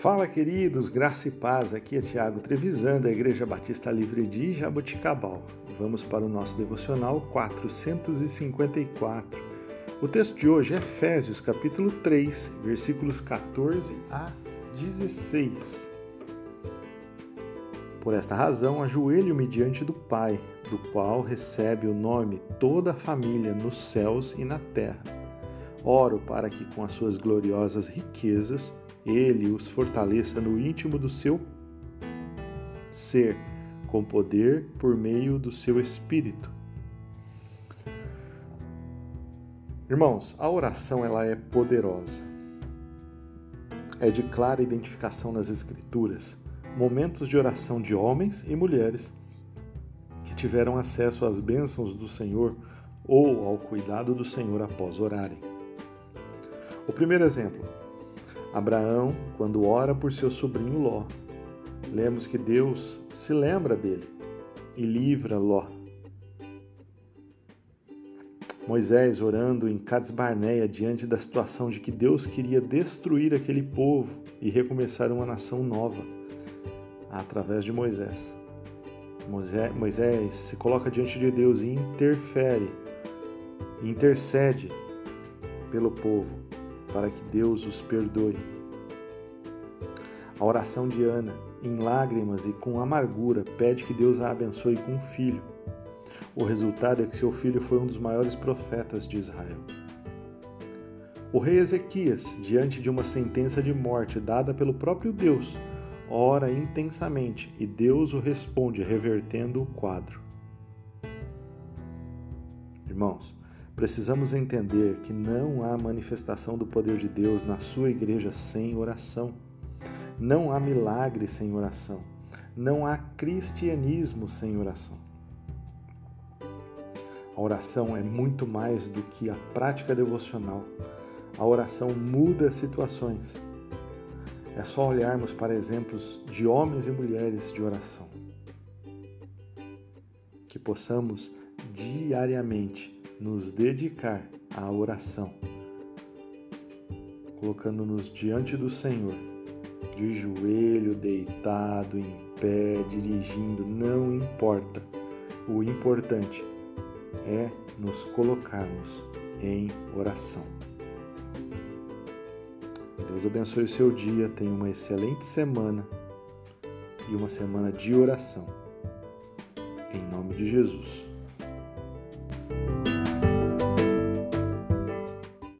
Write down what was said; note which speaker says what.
Speaker 1: Fala, queridos, graça e paz. Aqui é Tiago Trevisan, da Igreja Batista Livre de Jaboticabal. Vamos para o nosso devocional 454. O texto de hoje é Efésios, capítulo 3, versículos 14 a 16. Por esta razão, ajoelho-me diante do Pai, do qual recebe o nome toda a família nos céus e na terra. Oro para que, com as suas gloriosas riquezas, ele os fortaleça no íntimo do seu ser, com poder por meio do seu espírito. Irmãos, a oração ela é poderosa. É de clara identificação nas escrituras, momentos de oração de homens e mulheres que tiveram acesso às bênçãos do Senhor ou ao cuidado do Senhor após orarem. O primeiro exemplo, Abraão, quando ora por seu sobrinho Ló, lemos que Deus se lembra dele e livra Ló. Moisés orando em Cades Barneia diante da situação de que Deus queria destruir aquele povo e recomeçar uma nação nova através de Moisés. Moisés, Moisés se coloca diante de Deus e interfere, intercede pelo povo para que Deus os perdoe. A oração de Ana, em lágrimas e com amargura, pede que Deus a abençoe com um filho. O resultado é que seu filho foi um dos maiores profetas de Israel. O rei Ezequias, diante de uma sentença de morte dada pelo próprio Deus, ora intensamente e Deus o responde, revertendo o quadro. Irmãos, Precisamos entender que não há manifestação do poder de Deus na sua igreja sem oração. Não há milagre sem oração. Não há cristianismo sem oração. A oração é muito mais do que a prática devocional. A oração muda situações. É só olharmos para exemplos de homens e mulheres de oração. Que possamos diariamente nos dedicar à oração, colocando-nos diante do Senhor, de joelho, deitado, em pé, dirigindo, não importa. O importante é nos colocarmos em oração. Deus abençoe o seu dia, tenha uma excelente semana e uma semana de oração. Em nome de Jesus.